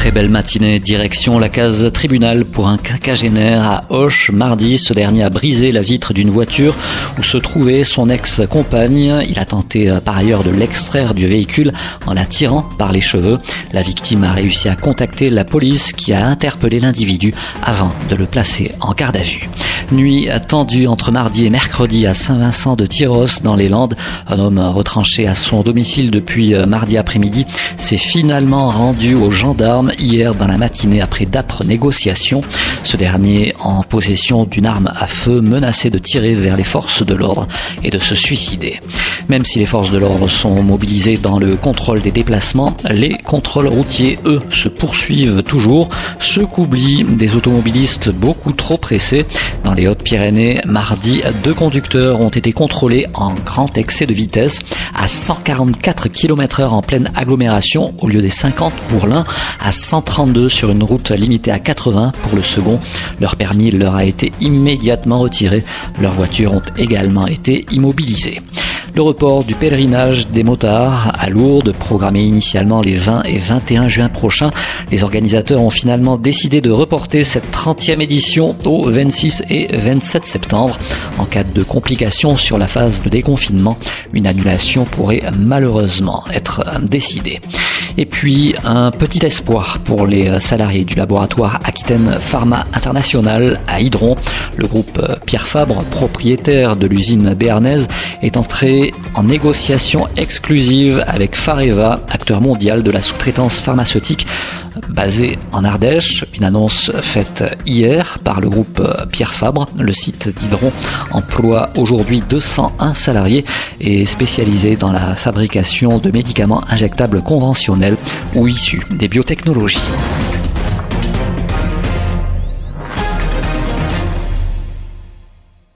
Très belle matinée, direction la case tribunal pour un quinquagénaire à Hoche. Mardi, ce dernier a brisé la vitre d'une voiture où se trouvait son ex-compagne. Il a tenté euh, par ailleurs de l'extraire du véhicule en la tirant par les cheveux. La victime a réussi à contacter la police qui a interpellé l'individu avant de le placer en garde à vue. Nuit tendue entre mardi et mercredi à Saint-Vincent de Tyros dans les Landes. Un homme retranché à son domicile depuis euh, mardi après-midi s'est finalement rendu aux gendarmes hier dans la matinée après d'âpres négociations. Ce dernier, en possession d'une arme à feu, menaçait de tirer vers les forces de l'ordre et de se suicider. Même si les forces de l'ordre sont mobilisées dans le contrôle des déplacements, les contrôles routiers, eux, se poursuivent toujours, ce qu'oublient des automobilistes beaucoup trop pressés. Dans les Hautes-Pyrénées, mardi, deux conducteurs ont été contrôlés en grand excès de vitesse à 144 km heure en pleine agglomération au lieu des 50 pour l'un, à 132 sur une route limitée à 80 pour le second. Leur permis leur a été immédiatement retiré. Leurs voitures ont également été immobilisées. Le report du pèlerinage des motards à Lourdes, programmé initialement les 20 et 21 juin prochains, les organisateurs ont finalement décidé de reporter cette 30e édition au 26 et 27 septembre. En cas de complications sur la phase de déconfinement, une annulation pourrait malheureusement être décidée. Et puis un petit espoir pour les salariés du laboratoire Aquitaine Pharma International à Hydron. Le groupe Pierre Fabre, propriétaire de l'usine béarnaise, est entré en négociation exclusive avec Fareva, acteur mondial de la sous-traitance pharmaceutique basé en Ardèche. Une annonce faite hier par le groupe Pierre Fabre. Le site d'Hydron emploie aujourd'hui 201 salariés et est spécialisé dans la fabrication de médicaments injectables conventionnels ou issus des biotechnologies.